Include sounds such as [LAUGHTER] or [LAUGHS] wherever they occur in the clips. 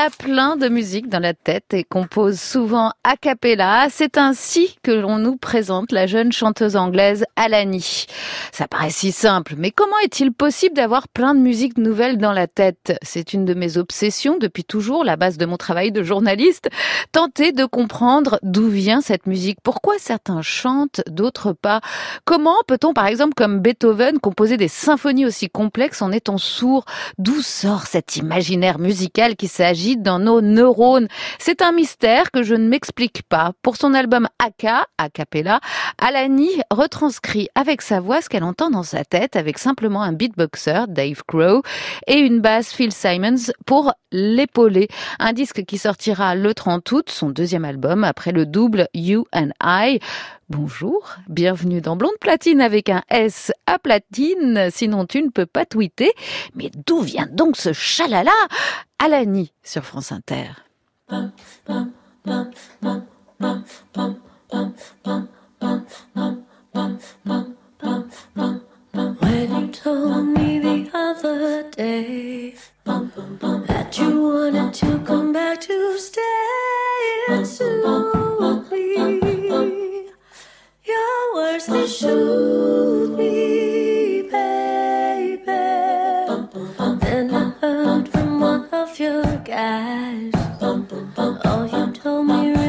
A plein de musique dans la tête et compose souvent a cappella. C'est ainsi que l'on nous présente la jeune chanteuse anglaise Alani. Ça paraît si simple, mais comment est-il possible d'avoir plein de musiques nouvelles dans la tête? C'est une de mes obsessions depuis toujours, la base de mon travail de journaliste. Tenter de comprendre d'où vient cette musique, pourquoi certains chantent, d'autres pas? Comment peut-on, par exemple, comme Beethoven, composer des symphonies aussi complexes en étant sourd? D'où sort cet imaginaire musical qui s'est dans nos neurones. C'est un mystère que je ne m'explique pas. Pour son album Aka, a cappella, Alani retranscrit avec sa voix ce qu'elle entend dans sa tête avec simplement un beatboxer, Dave Crow, et une basse Phil Simons pour l'épauler. Un disque qui sortira le 30 août, son deuxième album, après le double You and I. Bonjour, bienvenue dans Blonde Platine avec un S à platine, sinon tu ne peux pas tweeter. Mais d'où vient donc ce chalala? Alani sur France Inter. Words they soothe me, baby. Then I heard from one of your guys. All you told me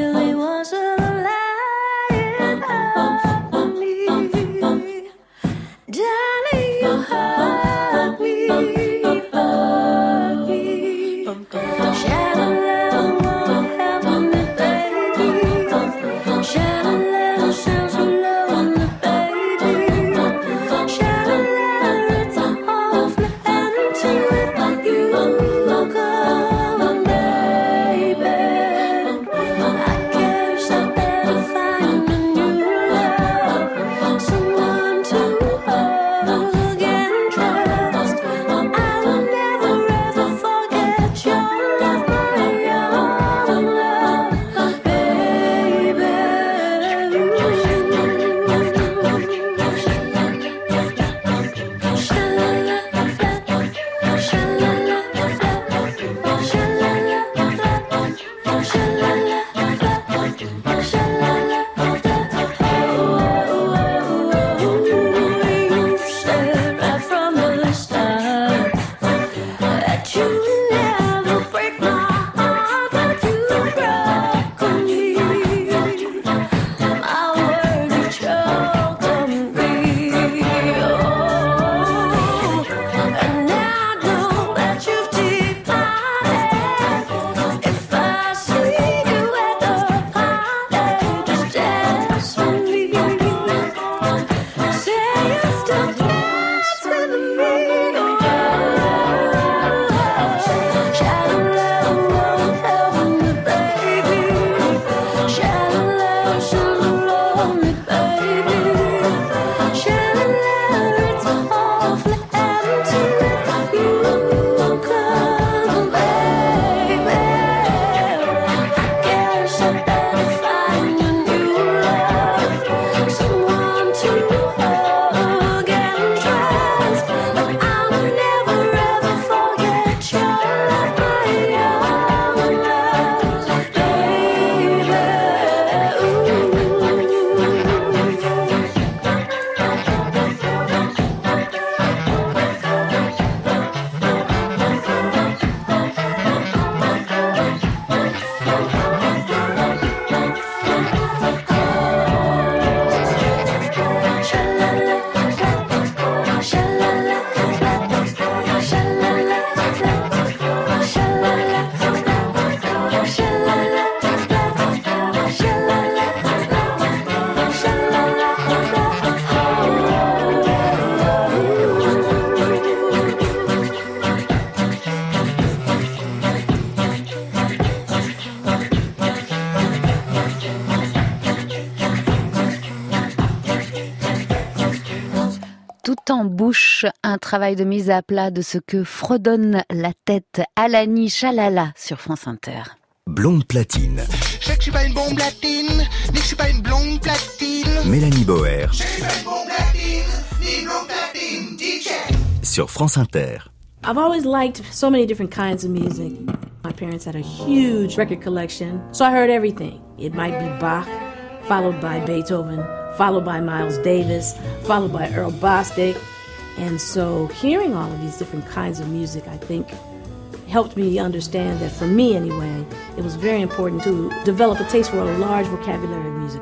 bouche, un travail de mise à plat de ce que fredonne la tête Alani Chalala sur France Inter. Blonde platine. Je sais que je suis pas une bombe latine, mais que je suis pas une blonde platine. Mélanie Boer Je suis pas une bombe latine, ni une blonde platine, DJ. sur France Inter. I've always liked so many different kinds of music. My parents had a huge record collection, so I heard everything. It might be Bach, followed by Beethoven, followed by Miles Davis, followed by Earl Bostic. And so hearing all of these different kinds of music, I think, helped me understand that for me anyway, it was very important to develop a taste for a large vocabulary of music.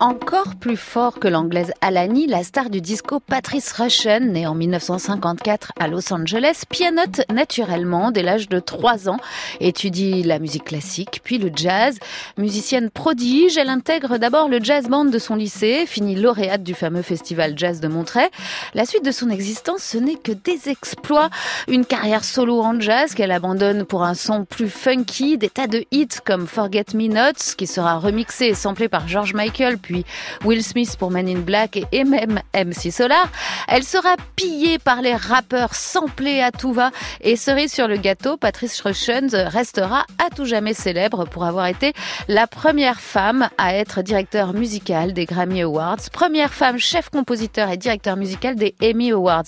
Encore plus fort que l'anglaise Alani, la star du disco Patrice Rushen, née en 1954 à Los Angeles, pianote naturellement dès l'âge de 3 ans, étudie la musique classique, puis le jazz. Musicienne prodige, elle intègre d'abord le jazz band de son lycée, finit lauréate du fameux festival jazz de Monterey. La suite de son existence, ce n'est que des exploits, une carrière solo en jazz qu'elle abandonne pour un son plus funky, des tas de hits comme Forget Me Nots, qui sera remixé et samplé par George Michael, puis Will Smith pour Men in Black et même MC Solar. Elle sera pillée par les rappeurs samplés à tout va et cerise sur le gâteau, Patrice Rushen restera à tout jamais célèbre pour avoir été la première femme à être directeur musical des Grammy Awards, première femme chef compositeur et directeur musical des Emmy Awards.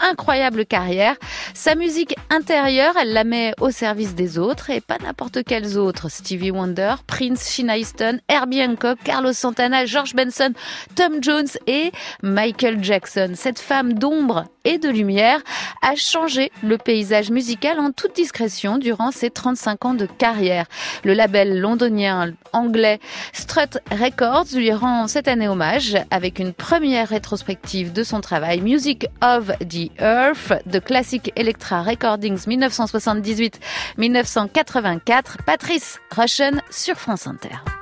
Incroyable carrière. Sa musique intérieure, elle la met au service des autres et pas n'importe quels autres. Stevie Wonder, Prince, Sheena Easton, Herbie Hancock, Carlos Santana, George Benson, Tom Jones et Michael Jackson. Cette femme d'ombre et de lumière a changé le paysage musical en toute discrétion durant ses 35 ans de carrière. Le label londonien anglais Strut Records lui rend cette année hommage avec une première rétrospective de son travail Music of the Earth de Classic Electra Recordings 1978-1984. Patrice Rushen sur France Inter.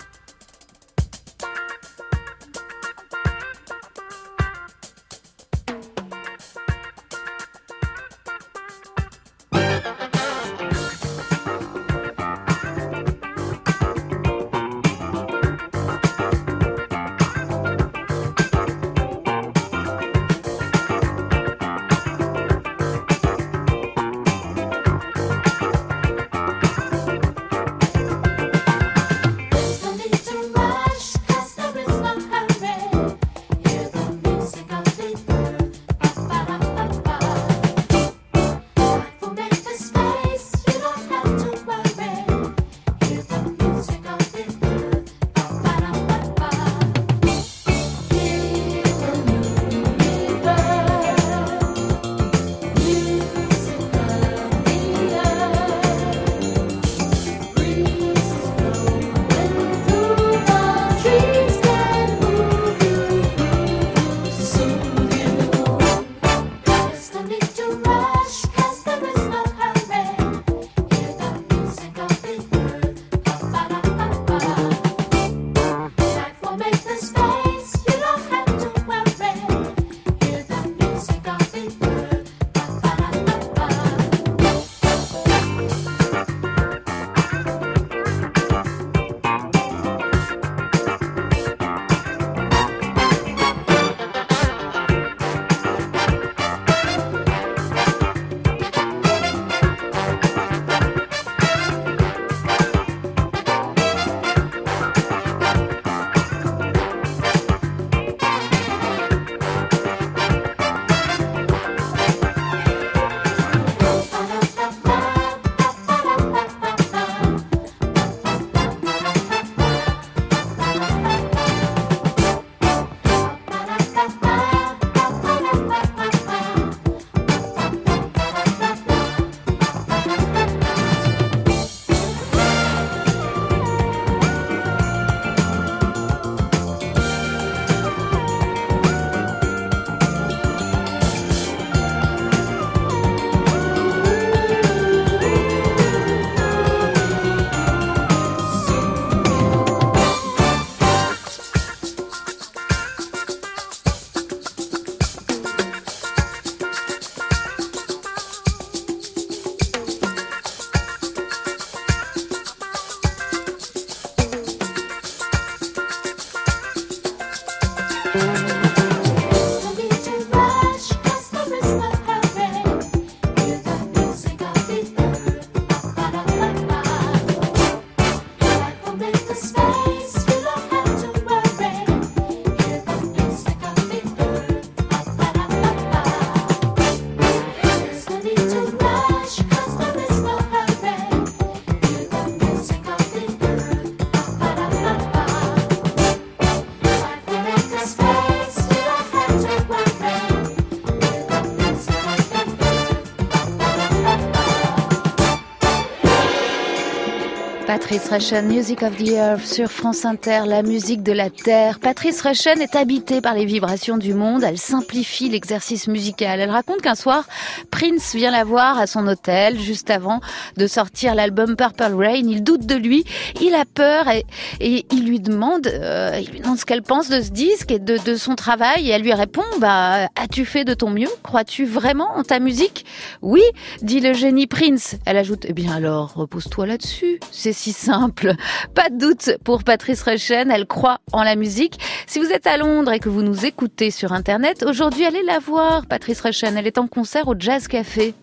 Patrice Rechen, Music of the Earth sur France Inter, la musique de la Terre. Patrice Rechen est habitée par les vibrations du monde. Elle simplifie l'exercice musical. Elle raconte qu'un soir, Prince vient la voir à son hôtel juste avant de sortir l'album Purple Rain. Il doute de lui, il a peur et, il lui demande, euh, ce qu'elle pense de ce disque et de, de son travail. Et elle lui répond, bah, as-tu fait de ton mieux? Crois-tu vraiment en ta musique Oui, dit le génie Prince. Elle ajoute, eh bien alors, repose-toi là-dessus. C'est si simple. Pas de doute pour Patrice Rechen, elle croit en la musique. Si vous êtes à Londres et que vous nous écoutez sur Internet, aujourd'hui, allez la voir, Patrice Rechen. Elle est en concert au Jazz Café.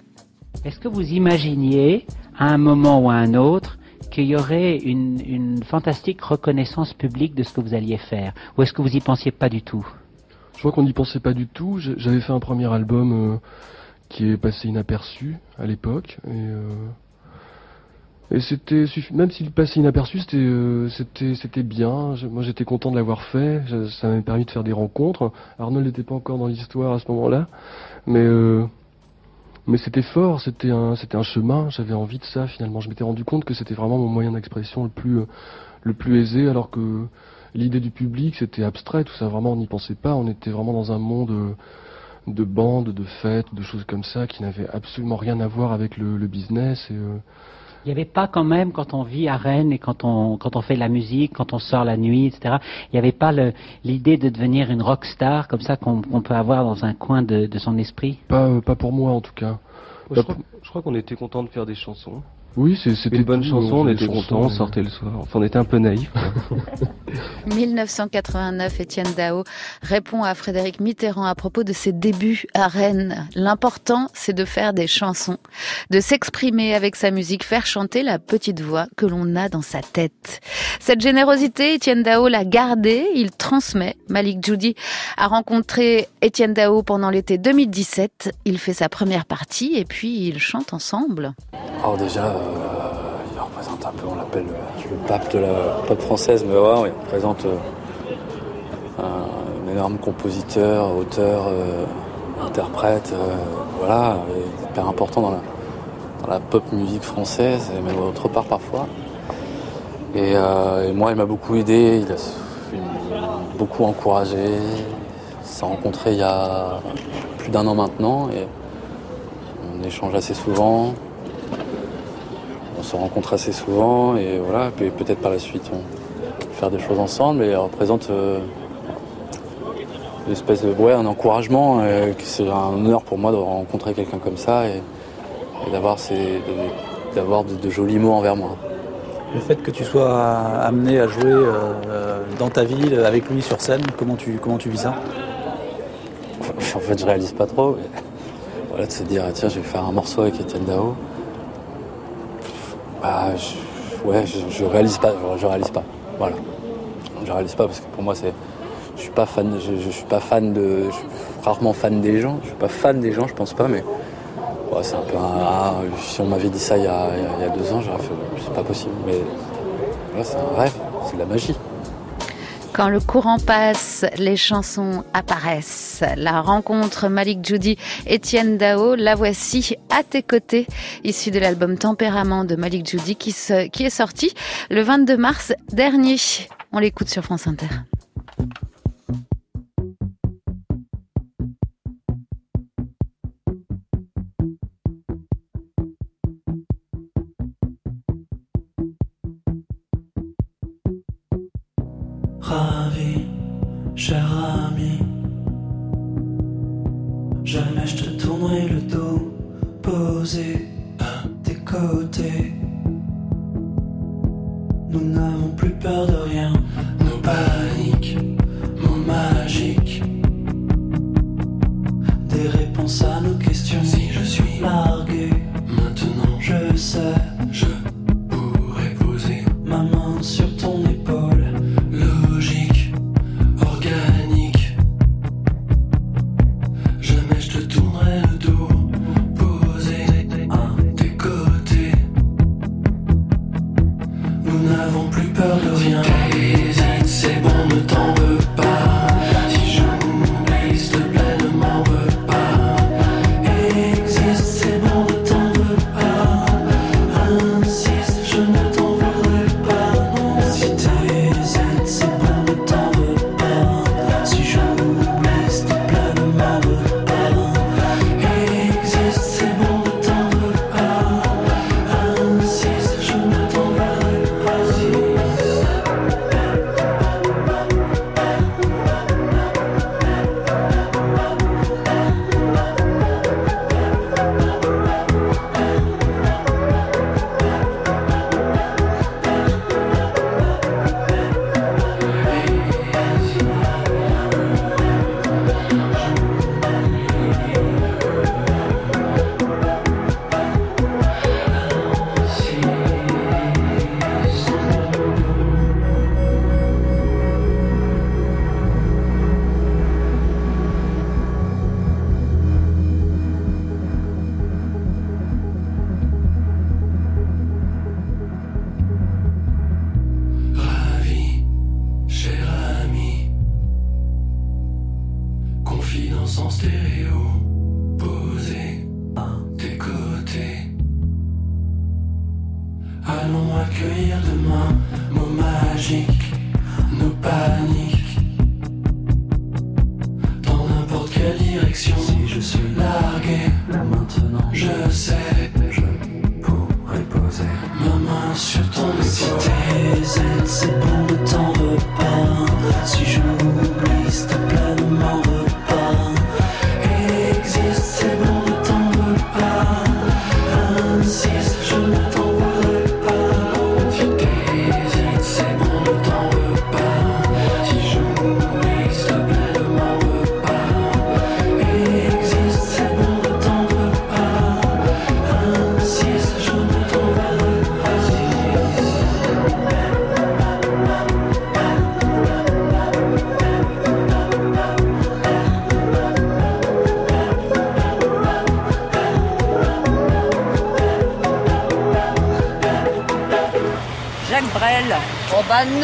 Est-ce que vous imaginiez, à un moment ou à un autre, qu'il y aurait une, une fantastique reconnaissance publique de ce que vous alliez faire? Ou est-ce que vous y pensiez pas du tout? Je crois qu'on n'y pensait pas du tout. J'avais fait un premier album euh, qui est passé inaperçu à l'époque. Et, euh, et c'était même s'il passait inaperçu, c'était euh, c'était c'était bien. Moi, j'étais content de l'avoir fait. Ça m'a permis de faire des rencontres. Arnold n'était pas encore dans l'histoire à ce moment-là, mais euh, mais c'était fort. C'était un c'était un chemin. J'avais envie de ça finalement. Je m'étais rendu compte que c'était vraiment mon moyen d'expression le plus euh, le plus aisé, alors que l'idée du public c'était abstrait. Tout ça vraiment on n'y pensait pas. On était vraiment dans un monde de bandes, de fêtes, de choses comme ça qui n'avaient absolument rien à voir avec le, le business. Et, Il n'y avait pas quand même, quand on vit à Rennes et quand on, quand on fait de la musique, quand on sort la nuit, etc., il n'y avait pas le- l'idée de devenir une rock star comme ça qu'on qu'on peut avoir dans un coin de, de son esprit? Pas, euh, pas pour moi en tout cas. je crois, je crois qu'on était content de faire des chansons. Oui, c'est- c'était Une bonne tout, chanson, on faisait était des chansons, content, on et- sortait le soir. Enfin, on était un peu naïfs. 1989, [LAUGHS] Étienne Dao répond à Frédéric Mitterrand à propos de ses débuts à Rennes. L'important, c'est de faire des chansons, de s'exprimer avec sa musique, faire chanter la petite voix que l'on a dans sa tête. Cette générosité, Étienne Dao l'a gardée, il transmet. Malik Djoudi a rencontré Étienne Dao pendant l'été 2017. Il fait sa première partie et puis ils chantent ensemble. Alors déjà, euh, il représente un peu, on l'appelle le, pape de la pop française, mais il représente euh, un énorme compositeur, auteur, euh, interprète, euh, voilà, hyper important dans la, pop musique française, et même autre part parfois. Et, euh, moi, il m'a beaucoup aidé, il a beaucoup encouragé. S'est rencontrés il y a plus d'un an maintenant, et on échange assez souvent on se rencontre assez souvent et voilà, puis peut-être par la suite on faire des choses ensemble et elle représente euh, une espèce de ouais, un encouragement. euh, c'est un honneur pour moi de rencontrer quelqu'un comme ça et, et d'avoir d'avoir de, de jolis mots envers moi. Le fait que tu sois amené à jouer euh, dans ta ville avec lui sur scène, comment tu, comment tu vis ça? En fait, je réalise pas trop. mais [LAUGHS] voilà, de se dire, ah, tiens, je vais faire un morceau avec Etienne Dao. Bah, je, ouais, je, réalise pas, je, réalise pas. Voilà. Je réalise pas parce que pour moi, c'est, je suis pas fan, je, suis pas fan de, je suis rarement fan des gens. Je suis pas fan des gens, je pense pas, mais c'est un peu un, si on m'avait dit ça il y a, il y a- deux ans, j'aurais fait, c'est pas possible. Mais c'est un rêve, c'est de la magie. Quand le courant passe, les chansons apparaissent. La rencontre Malik Judy, Étienne Dao, la voici à tes côtés, issue de l'album Tempérament de Malik Judy qui, qui est sorti le 22 mars dernier. On l'écoute sur France Inter.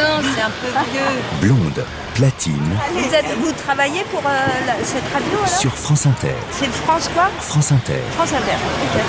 Non, c'est un peu vieux. Blonde, platine, Vous, êtes, vous travaillez pour euh, la- cette radio alors? Sur France Inter. C'est France quoi? France Inter. France Inter. ok.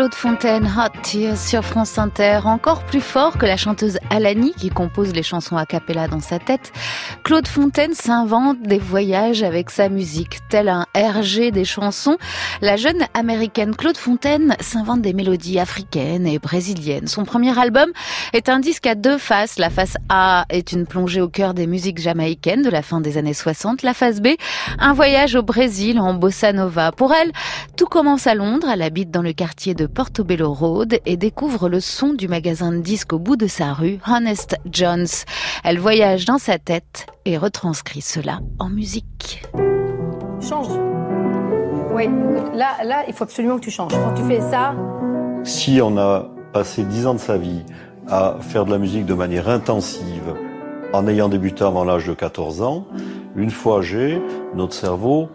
Claude Fontaine, Hot Tears sur France Inter, encore plus fort que la chanteuse Alani qui compose les chansons a cappella dans sa tête. Claude Fontaine s'invente des voyages avec sa musique, tel un RG des chansons. La jeune américaine Claude Fontaine s'invente des mélodies africaines et brésiliennes. Son premier album est un disque à deux faces. La face A est une plongée au cœur des musiques jamaïcaines de la fin des années 60. La face B, un voyage au Brésil en bossa nova. Pour elle, tout commence à Londres. Elle habite dans le quartier de Portobello Road et découvre le son du magasin de disques au bout de sa rue, Honest John's. Elle voyage dans sa tête et retranscrit cela en musique. Change. Oui, là, là, il faut absolument que tu changes. Quand tu fais ça, Si on a passé dix ans de sa vie à faire de la musique de manière intensive, en ayant débuté avant l'âge de 14 ans, une fois âgé, notre cerveau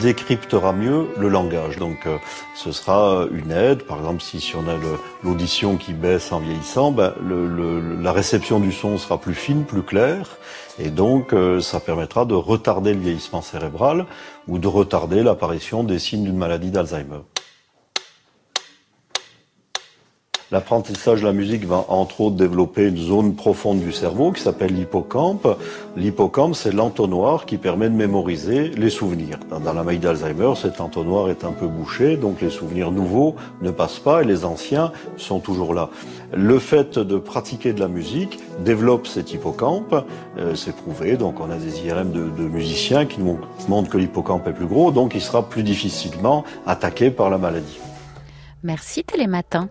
décryptera mieux le langage. Donc euh, ce sera une aide. Par exemple, si, si on a l'audition qui baisse en vieillissant, ben, le- le- la réception du son sera plus fine, plus claire. Et donc euh, ça permettra de retarder le vieillissement cérébral ou de retarder l'apparition des signes d'une maladie d'Alzheimer. L'apprentissage de la musique va entre autres développer une zone profonde du cerveau qui s'appelle l'hippocampe. L'hippocampe, c'est l'entonnoir qui permet de mémoriser les souvenirs. Dans, la maladie d'Alzheimer, cet entonnoir est un peu bouché, donc les souvenirs nouveaux ne passent pas et les anciens sont toujours là. Le fait de pratiquer de la musique développe cet hippocampe, euh, c'est prouvé, donc on a des IRM de, de musiciens qui nous montrent que l'hippocampe est plus gros, donc il sera plus difficilement attaqué par la maladie. Merci Télématin.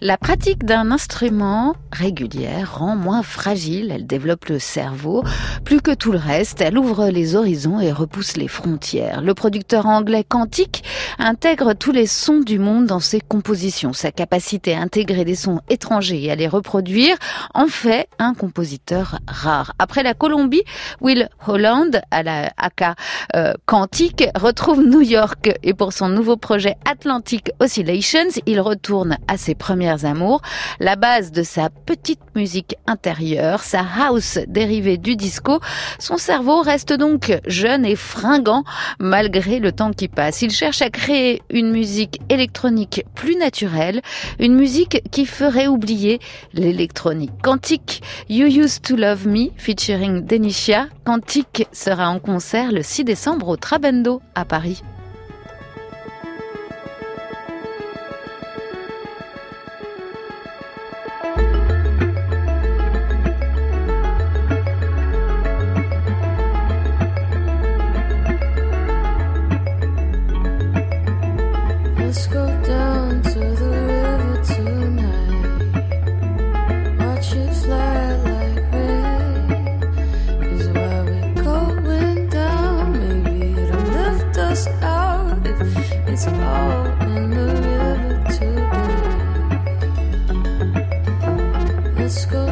La pratique d'un instrument régulière rend moins fragile, elle développe le cerveau. Plus que tout le reste, elle ouvre les horizons et repousse les frontières. Le producteur anglais Quantique intègre tous les sons du monde dans ses compositions. Sa capacité à intégrer des sons étrangers et à les reproduire en fait un compositeur rare. Après la Colombie, Will Holland, à la AK euh, Quantique, retrouve New York et pour son nouveau projet Atlantic Il retourne à ses premières amours, la base de sa petite musique intérieure, sa house dérivée du disco. Son cerveau reste donc jeune et fringant malgré le temps qui passe. Il cherche à créer une musique électronique plus naturelle, une musique qui ferait oublier l'électronique. Quantique You Used to Love Me featuring Denisha. Quantique sera en concert le 6 décembre au Trabendo à Paris. school.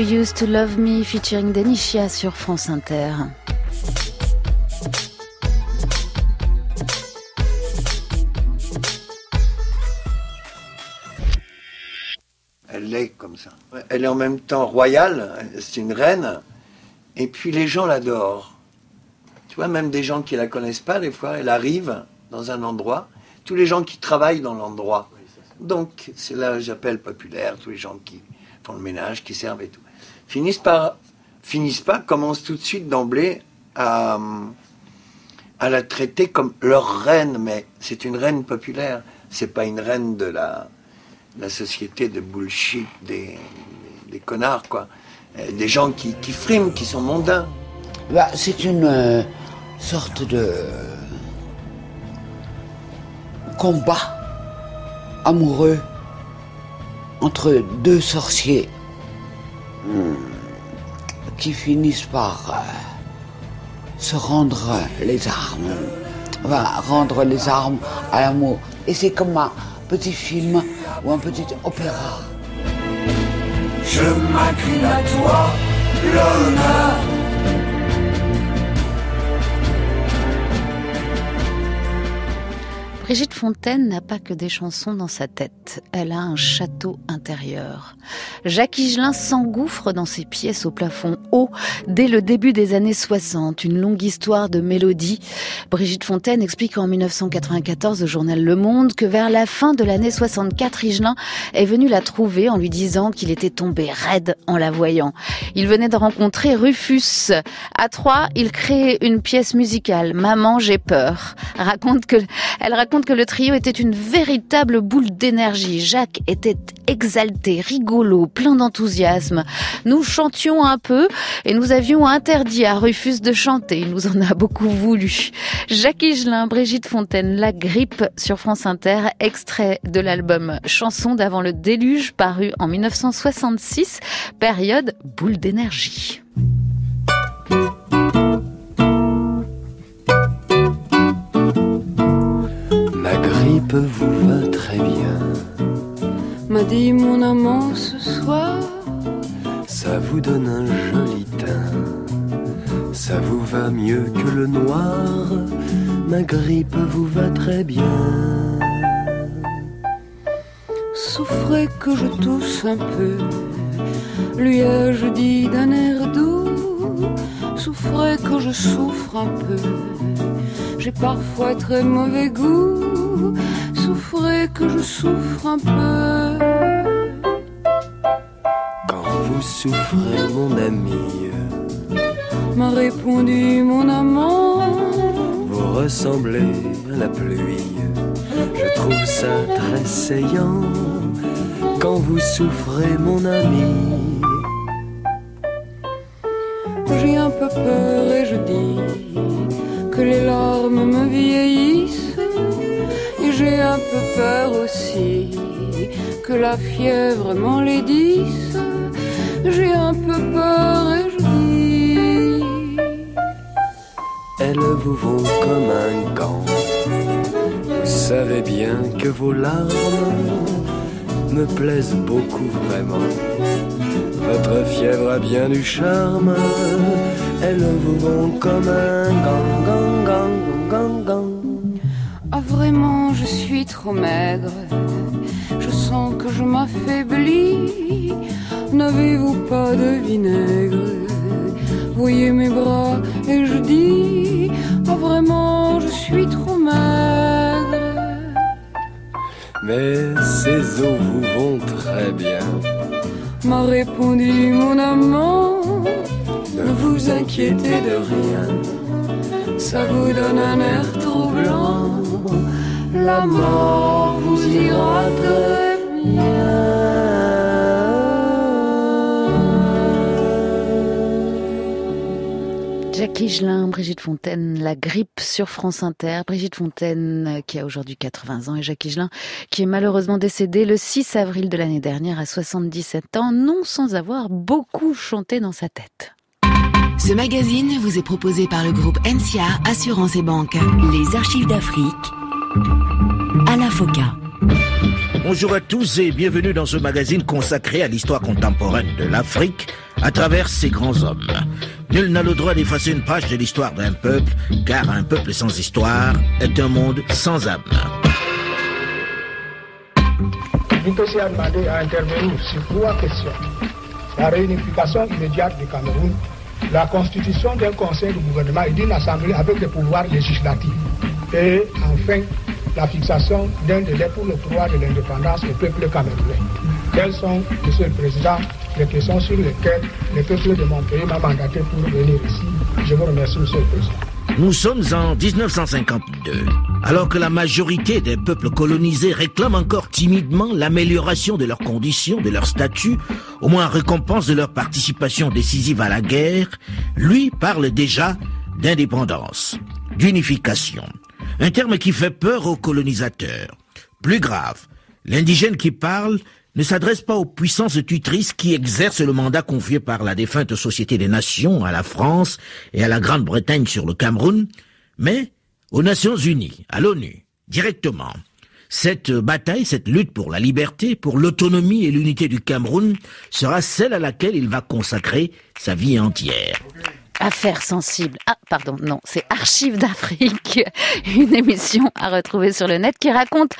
Used to Love Me featuring Denisha sur France Inter. Elle est comme ça. Elle est en même temps royale, c'est une reine, et puis les gens l'adorent. Tu vois, même des gens qui la connaissent pas, des fois, elle arrive dans un endroit, tous les gens qui travaillent dans l'endroit. Donc, c'est là j'appelle populaire, tous les gens qui font le ménage, qui servent et tout. Finissent par, finissent pas, commencent tout de suite d'emblée à, la traiter comme leur reine, mais c'est une reine populaire. C'est pas une reine de la, société de bullshit des, connards, quoi. Euh, Des gens qui, qui friment, qui sont mondains. Bah, c'est une euh, sorte de combat amoureux entre deux sorciers qui finissent par euh, se rendre les armes, enfin, rendre les armes à l'amour. Et c'est comme un petit film ou un petit opéra. Je m'incline à toi, l'honneur. Brigitte Fontaine n'a pas que des chansons dans sa tête, elle a un château intérieur. Jacques Higelin s'engouffre dans ses pièces au plafond haut dès le début des années 60, une longue histoire de mélodie. Brigitte Fontaine explique en 1994 au journal Le Monde que vers la fin de l'année 64, Higelin est venu la trouver en lui disant qu'il était tombé raide en la voyant. Il venait de rencontrer Rufus. À trois, il crée une pièce musicale, Maman, j'ai peur. Elle raconte que le trio était une véritable boule d'énergie. Jacques était exalté, rigolo, plein d'enthousiasme. Nous chantions un peu et nous avions interdit à Rufus de chanter. Il nous en a beaucoup voulu. Jacques Higelin, Brigitte Fontaine, La Grippe sur France Inter, extrait de l'album Chansons d'avant le déluge paru en 1966, période boule d'énergie. Vous va très bien, M'a dit mon amant ce soir. ça vous donne un joli teint, ça vous va mieux que le noir, ma grippe vous va très bien. Souffrez que je tousse un peu, lui ai-je dit d'un air doux. Souffrez que je souffre un peu, j'ai parfois très mauvais goût. Souffrez que je souffre un peu. Quand vous souffrez, mon ami, M'a répondu mon amant. vous ressemblez à la pluie. Je trouve ça très saillant. Quand vous souffrez, mon ami, J'ai un peu peur que la fièvre m'enlaidisse. J'ai un peu peur et je dis elles vous vont comme un gant. Vous savez bien que vos larmes me plaisent beaucoup vraiment. Votre fièvre a bien du charme, elles vous vont comme un gant, gant, gant, gant, gant. Ah vraiment, je suis trop maigre. Que je m'affaiblis. N'avez-vous pas de vinaigre? Voyez mes bras et je dis Ah vraiment, je suis trop maigre. Mais ces eaux vous vont très bien. M'a répondu mon amant. Ne vous inquiétez de rien, Ça vous donne un air troublant. La mort vous ira très Jacques Higelin, Brigitte Fontaine, La grippe sur France Inter. Brigitte Fontaine euh, qui a aujourd'hui 80 ans et Jacques Higelin qui est malheureusement décédé le 6 avril de l'année dernière à 77 ans, non sans avoir beaucoup chanté dans sa tête. Ce magazine vous est proposé par le groupe NCA Assurance et Banque. Les archives d'Afrique. À la FOCA. Bonjour à tous et bienvenue dans ce magazine consacré à l'histoire contemporaine de l'Afrique à travers ses grands hommes. Nul n'a le droit d'effacer une page de l'histoire d'un peuple, car un peuple sans histoire est un monde sans âme. L'IPC a demandé à intervenir sur trois questions. La réunification immédiate du Cameroun, la constitution d'un conseil de gouvernement et d'une assemblée avec des pouvoirs législatifs. Et enfin, la fixation d'un délai pour le droit de l'indépendance au peuple camerounais. Quelles sont, Monsieur le Président, les questions sur lesquelles le peuple de mon pays m'a mandaté pour venir ici Je vous remercie, Monsieur le Président. Nous sommes en 1952, alors que la majorité des peuples colonisés réclament encore timidement l'amélioration de leurs conditions, de leur statut, au moins en récompense de leur participation décisive à la guerre, lui parle déjà d'indépendance, d'unification, un terme qui fait peur aux colonisateurs. Plus grave, l'indigène qui parle ne s'adresse pas aux puissances tutrices qui exercent le mandat confié par la défunte Société des Nations à la France et à la Grande-Bretagne sur le Cameroun, mais aux Nations Unies, à l'ONU, directement. Cette bataille, cette lutte pour la liberté, pour l'autonomie et l'unité du Cameroun sera celle à laquelle il va consacrer sa vie entière. Affaires sensibles. Ah, pardon, non, c'est Archives d'Afrique, [LAUGHS] une émission à retrouver sur le net qui raconte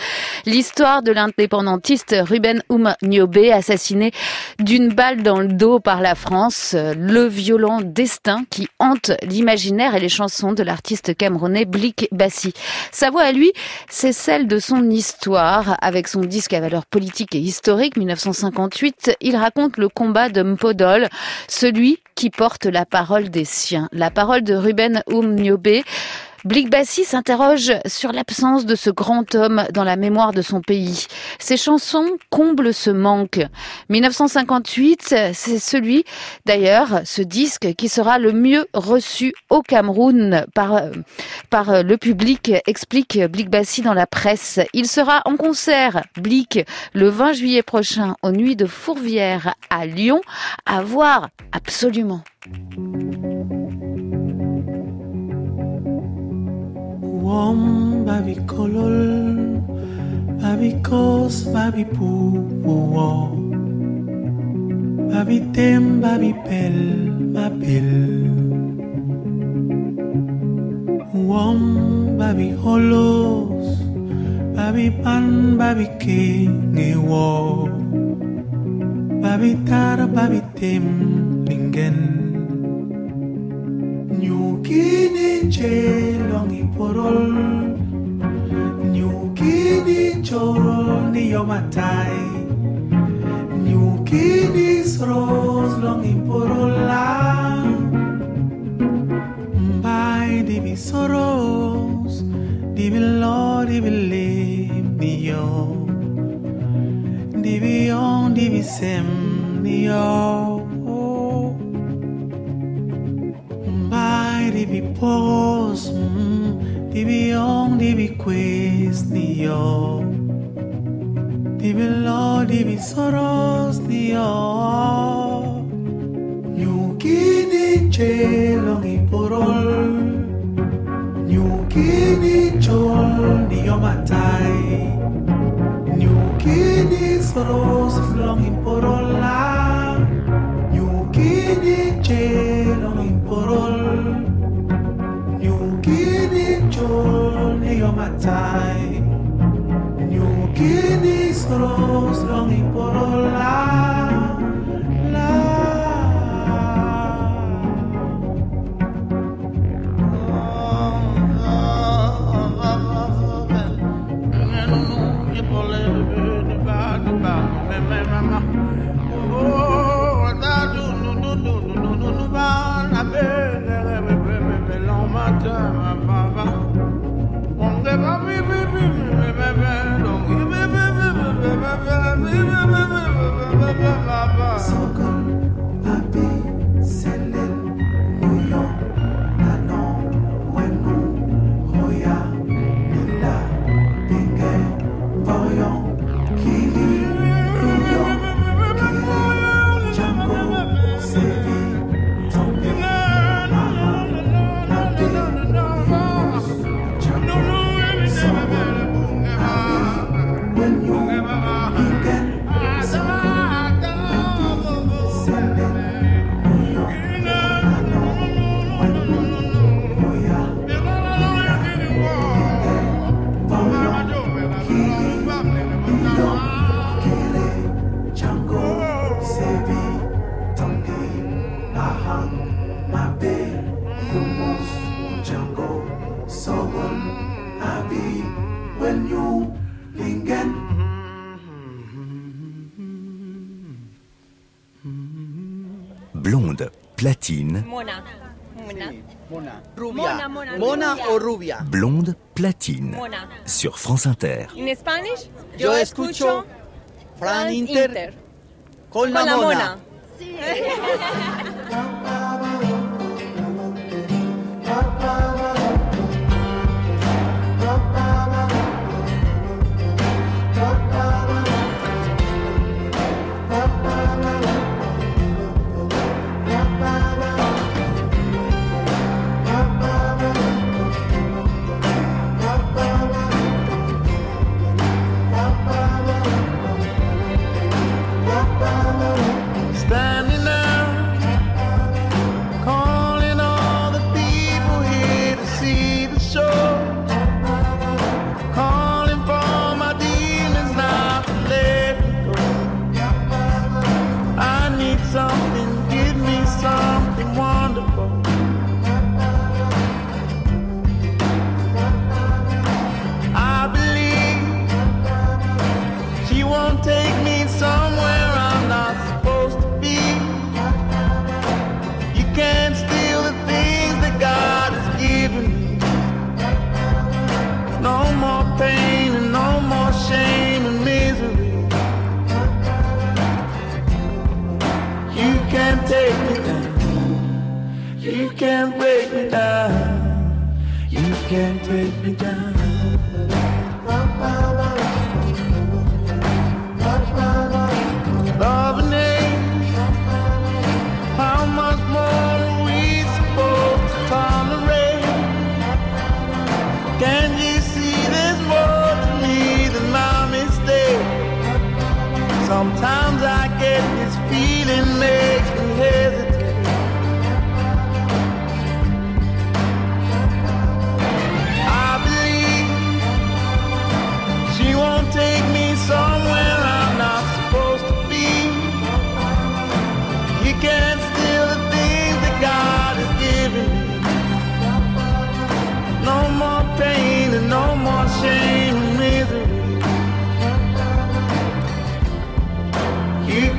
l'histoire de l'indépendantiste Ruben Oum Niobé, assassiné d'une balle dans le dos par la France, le violent destin qui hante l'imaginaire et les chansons de l'artiste camerounais Blik Bassi. Sa voix à lui, c'est celle de son histoire. Avec son disque à valeur politique et historique, 1958, il raconte le combat de Mpodol, celui qui porte la parole des la parole de Ruben Oum Niobé. Blik Bassi s'interroge sur l'absence de ce grand homme dans la mémoire de son pays. Ses chansons comblent ce manque. 1958, c'est celui, d'ailleurs, ce disque qui sera le mieux reçu au Cameroun par, le public, explique Blik Bassi dans la presse. Il sera en concert, Blik, le 20 juillet prochain aux Nuits de Fourvière à Lyon, à voir absolument. Wom babi kolol babi kos babi pu wo babi tem babi pel. Babel Wom babi holos babi pan babi ke wo. Babi tar babi tem lingen chelong iporol nyuki di chol ni yomatai nyuki di sros long iporola mbai di mi soros di mi lo di mi lim ni yo di mi on di mi sem ni yo was mm, they be young, they be quest, di all. They be low, they be sorrows, they all. You kini chelong iporol. You kini chol, they yomatai. You kini sorrows, flong imporola. You kini chelong ni platine. Mona. Mona. Mona. Mona, Mona. O rubia. Blonde platine. Mona. Sur France Inter. En Spanish, Yo escucho Fran Inter con la con la mona. mona. [LAUGHS]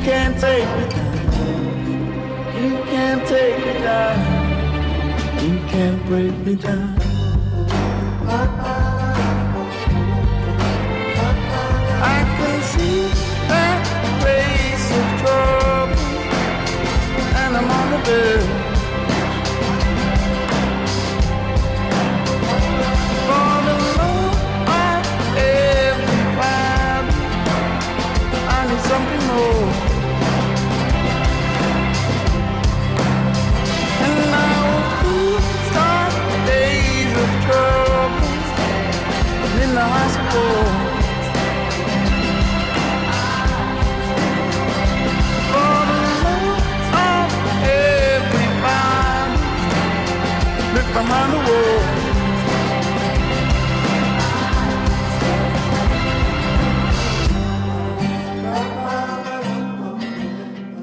can't take me down. You can't take me down. You can't break me down. I can see that place of trouble, and I'm on the verge.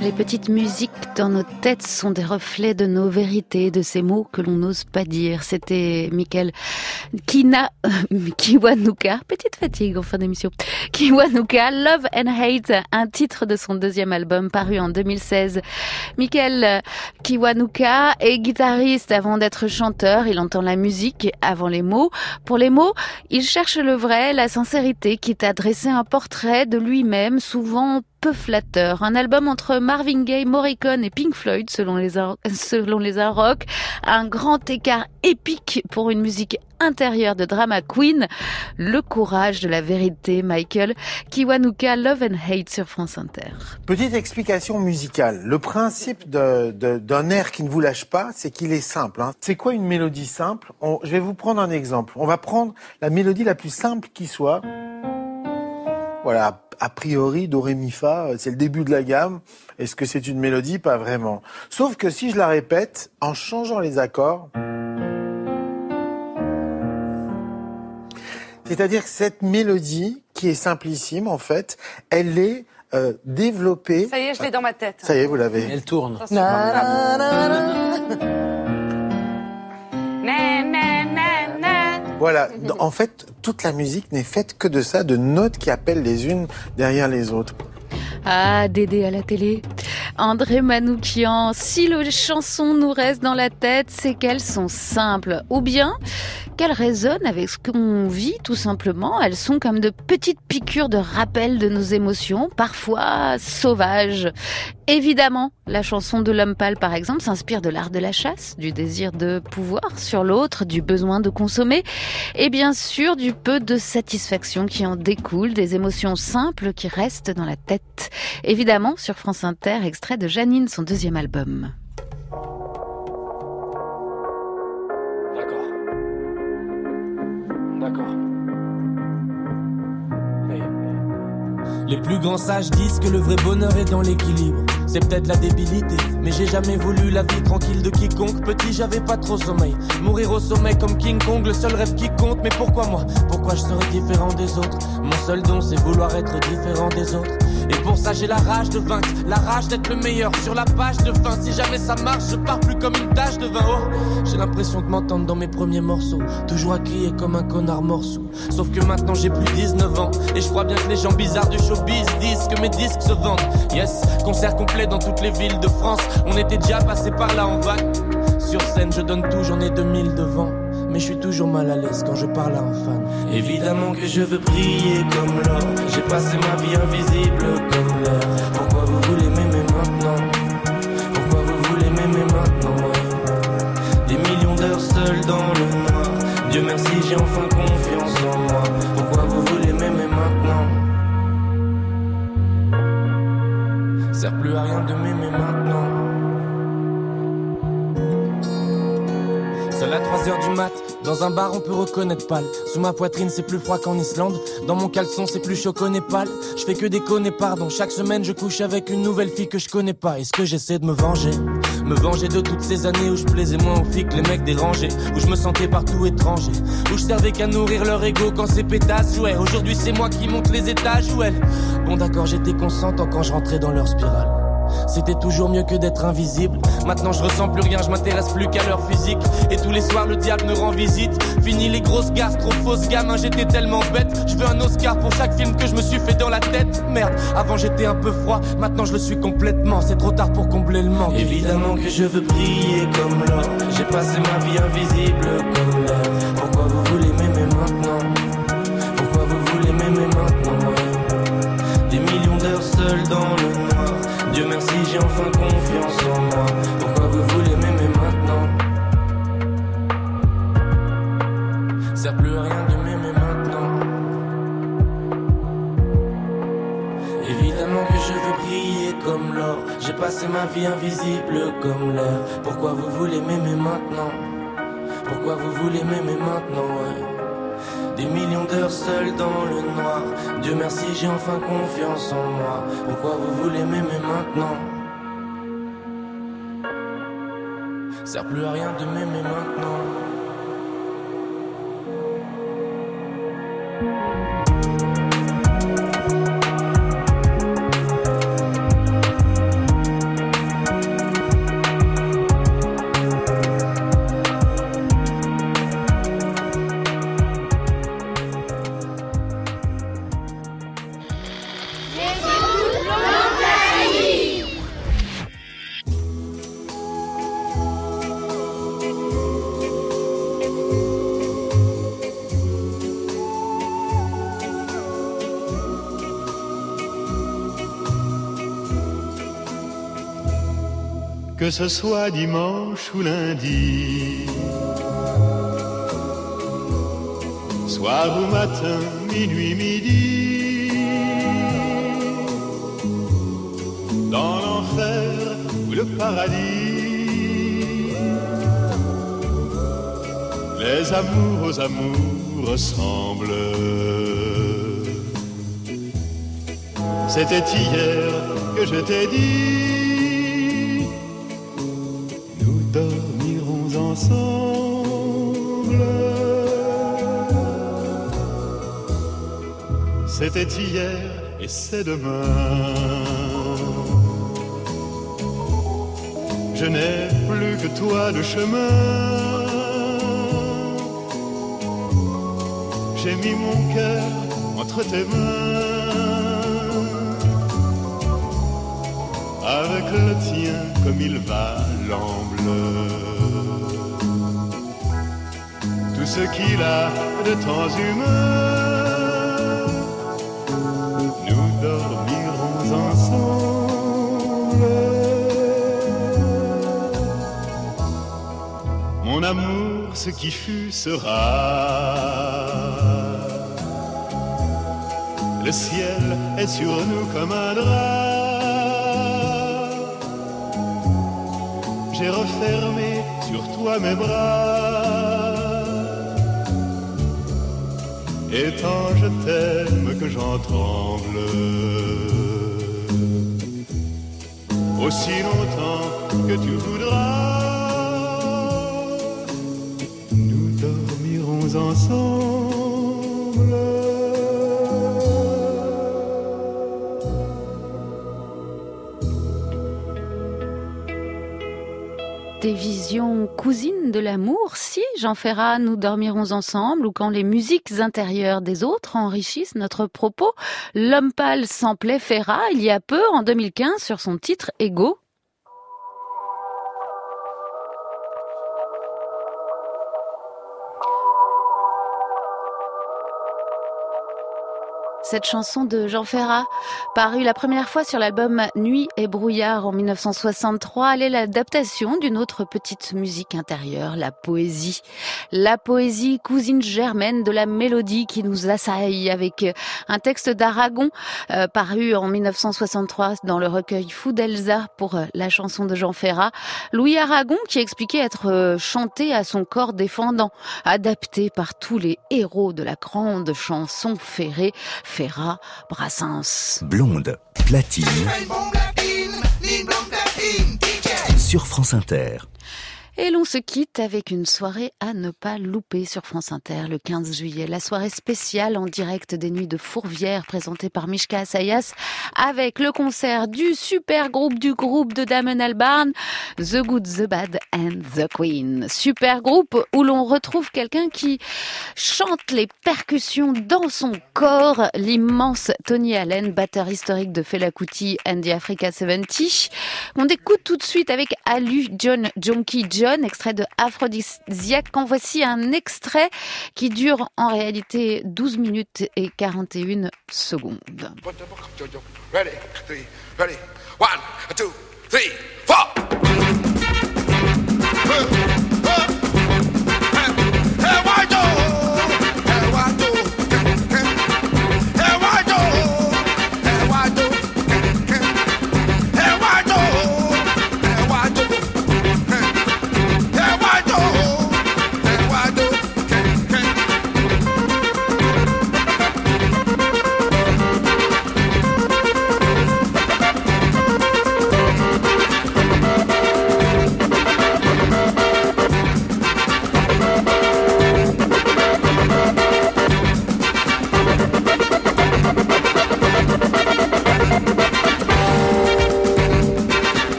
Les petites musiques dans nos têtes sont des reflets de nos vérités, de ces mots que l'on n'ose pas dire. C'était Michael Kina, [LAUGHS] Kiwanuka, petite fatigue en fin d'émission. Kiwanuka, Love and Hate, un titre de son deuxième album paru en 2016. Michael Kiwanuka est guitariste avant d'être chanteur. Il entend la musique avant les mots. Pour les mots, il cherche le vrai, la sincérité, quitte à dresser un portrait de lui-même, souvent peu flatteur. Un album entre Marvin Gaye, Morricone et Pink Floyd, selon les, selon les rock. Un grand écart épique pour une musique intérieure de drama queen. Le courage de la vérité, Michael. Kiwanuka, Love and Hate sur France Inter. Petite explication musicale. Le principe d'un air qui ne vous lâche pas, c'est qu'il est simple. hein. C'est quoi une mélodie simple? On- Je vais vous prendre un exemple. On va prendre la mélodie la plus simple qui soit. Voilà, a priori, do, ré, mi, fa, euh, c'est le début de la gamme. Est-ce que c'est une mélodie? Pas vraiment. Sauf que si je la répète, en changeant les accords, c'est-à-dire que cette mélodie, qui est simplissime en fait, elle est euh, développée. Ça y est, je l'ai dans ma tête. Ça y est, vous l'avez. Elle tourne. Na, na, na. Voilà. En fait, toute la musique n'est faite que de ça, de notes qui appellent les unes derrière les autres. Ah, Dédé à la télé. André Manoukian, si les chansons nous restent dans la tête, c'est qu'elles sont simples. Ou bien qu'elles résonnent avec ce qu'on vit tout simplement. Elles sont comme de petites piqûres de rappel de nos émotions, parfois sauvages. Évidemment, la chanson de l'homme pâle, par exemple, s'inspire de l'art de la chasse, du désir de pouvoir sur l'autre, du besoin de consommer, et bien sûr du peu de satisfaction qui en découle, des émotions simples qui restent dans la tête. Évidemment, sur France Inter, extrait de Janine, son deuxième album. D'accord. Les plus grands sages disent que le vrai bonheur est dans l'équilibre. C'est peut-être la débilité, mais j'ai jamais voulu la vie tranquille de quiconque. Petit, j'avais pas trop sommeil. Mourir au sommet comme King Kong, le seul rêve qui compte. Mais pourquoi moi? Pourquoi je serais différent des autres? Mon seul don, c'est vouloir être différent des autres. Et pour ça, j'ai la rage de vaincre, la rage d'être le meilleur sur la page de fin. Si jamais ça marche, je pars plus comme une tache de vin. Oh, j'ai l'impression de m'entendre dans mes premiers morceaux. Toujours à crier comme un connard morceau. Sauf que maintenant j'ai plus 19 ans. Et je crois bien que les gens bizarres du showbiz disent que mes disques se vendent. Yes, concert complet dans toutes les villes de France. On était déjà passé par là en vague. Sur scène, je donne tout, j'en ai 2000 devant. Mais je suis toujours mal à l'aise quand je parle à un fan. Évidemment que je veux briller comme l'or. J'ai passé ma vie invisible comme l'air. Pourquoi vous voulez m'aimer maintenant? Pourquoi vous voulez m'aimer maintenant? Des millions d'heures seul dans le noir. Dieu merci, j'ai enfin dans un bar on peut reconnaître pâle. Sous ma poitrine c'est plus froid qu'en Islande. Dans mon caleçon c'est plus chaud qu'au Népal. Je fais que déconner pardon. Chaque semaine je couche avec une nouvelle fille que je connais pas. Est-ce que j'essaie de me venger? Me venger de toutes ces années où je plaisais moins aux filles que les mecs dérangés. Où je me sentais partout étranger. Où je servais qu'à nourrir leur ego quand ces pétasses jouaient. Aujourd'hui c'est moi qui monte les étages elles. Bon d'accord j'étais consentant quand je rentrais dans leur spirale. C'était toujours mieux que d'être invisible. Maintenant je ressens plus rien, je m'intéresse plus qu'à leur physique. Et tous les soirs le diable me rend visite. Fini les grosses gages, trop fausses gamin, j'étais tellement bête. Je veux un Oscar pour chaque film que je me suis fait dans la tête. Merde, avant j'étais un peu froid, maintenant je le suis complètement. C'est trop tard pour combler le manque. Évidemment que je veux briller comme l'or. J'ai passé ma vie invisible invisible comme l'air. Pourquoi vous voulez m'aimer maintenant? Pourquoi vous voulez m'aimer maintenant. Des millions d'heures seul dans le noir. Dieu merci, j'ai enfin confiance en moi. Pourquoi vous voulez m'aimer maintenant? Sert plus à rien de m'aimer maintenant. Que ce soit dimanche ou lundi, soir ou matin, minuit, midi, dans l'enfer ou le paradis, les amours aux amours ressemblent. C'était hier que je t'ai dit, C'était hier et c'est demain. Je n'ai plus que toi de chemin. J'ai mis mon cœur entre tes mains. avec le tien comme il va l'emble. Tout ce qu'il a de temps ce qui fut sera. Le ciel est sur nous comme un drap. J'ai refermé sur toi mes bras. Et tant je t'aime que j'en tremble. Aussi longtemps que tu voudras, Des visions cousines de l'amour, si Jean Ferrat, nous dormirons ensemble, ou quand les musiques intérieures des autres enrichissent notre propos. L'homme pâle samplait Ferrat il y a peu, en 2015, sur son titre Ego. Cette chanson de Jean Ferrat, parue la première fois sur l'album Nuit et brouillard en 1963, elle est l'adaptation d'une autre petite musique intérieure, la poésie. La poésie cousine germaine de la mélodie qui nous assaille avec un texte d'Aragon euh, paru en 1963 dans le recueil Fou d'Elsa pour euh, la chanson de Jean Ferrat. Louis Aragon qui expliquait être euh, chanté à son corps défendant, adapté par tous les héros de la grande chanson ferrée. Ferrat, Brassens. Blonde, platine. Sur France Inter. Et l'on se quitte avec une soirée à ne pas louper sur France Inter le 15 juillet. La soirée spéciale en direct des Nuits de Fourvière présentée par Mishka Assayas avec le concert du super groupe du groupe de Damon Albarn, The Good, The Bad and The Queen. Super groupe où l'on retrouve quelqu'un qui chante les percussions dans son corps, l'immense Tony Allen, batteur historique de Fela Kuti and the Africa 70. On écoute tout de suite avec Alu John Jonky John, extrait de Aphrodisiaque. En voici un extrait qui dure en réalité 12 minutes et 41 secondes. Ready, three, ready. One, two, three, four.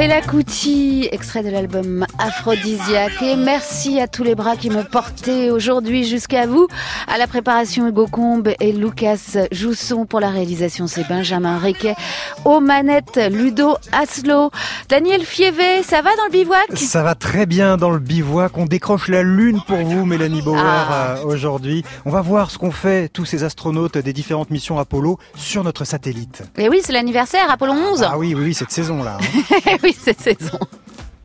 Fela extrait de l'album Aphrodisiaque. Et merci à tous les bras qui m'ont porté aujourd'hui jusqu'à vous. À la préparation, Hugo Combe et Lucas Jousson. Pour la réalisation, c'est Benjamin Riquet. Aux manettes, Ludo Aslo. Daniel Fievé, ça va dans le bivouac? Ça va très bien dans le bivouac. On décroche la lune pour vous, Mélanie Bauer, Ah. euh, aujourd'hui. On va voir ce qu'ont fait tous ces astronautes des différentes missions Apollo sur notre satellite. Et oui, c'est l'anniversaire, Apollo 11. Ah oui, oui, oui, cette saison-là. hein. [LAUGHS] oui, cette saison.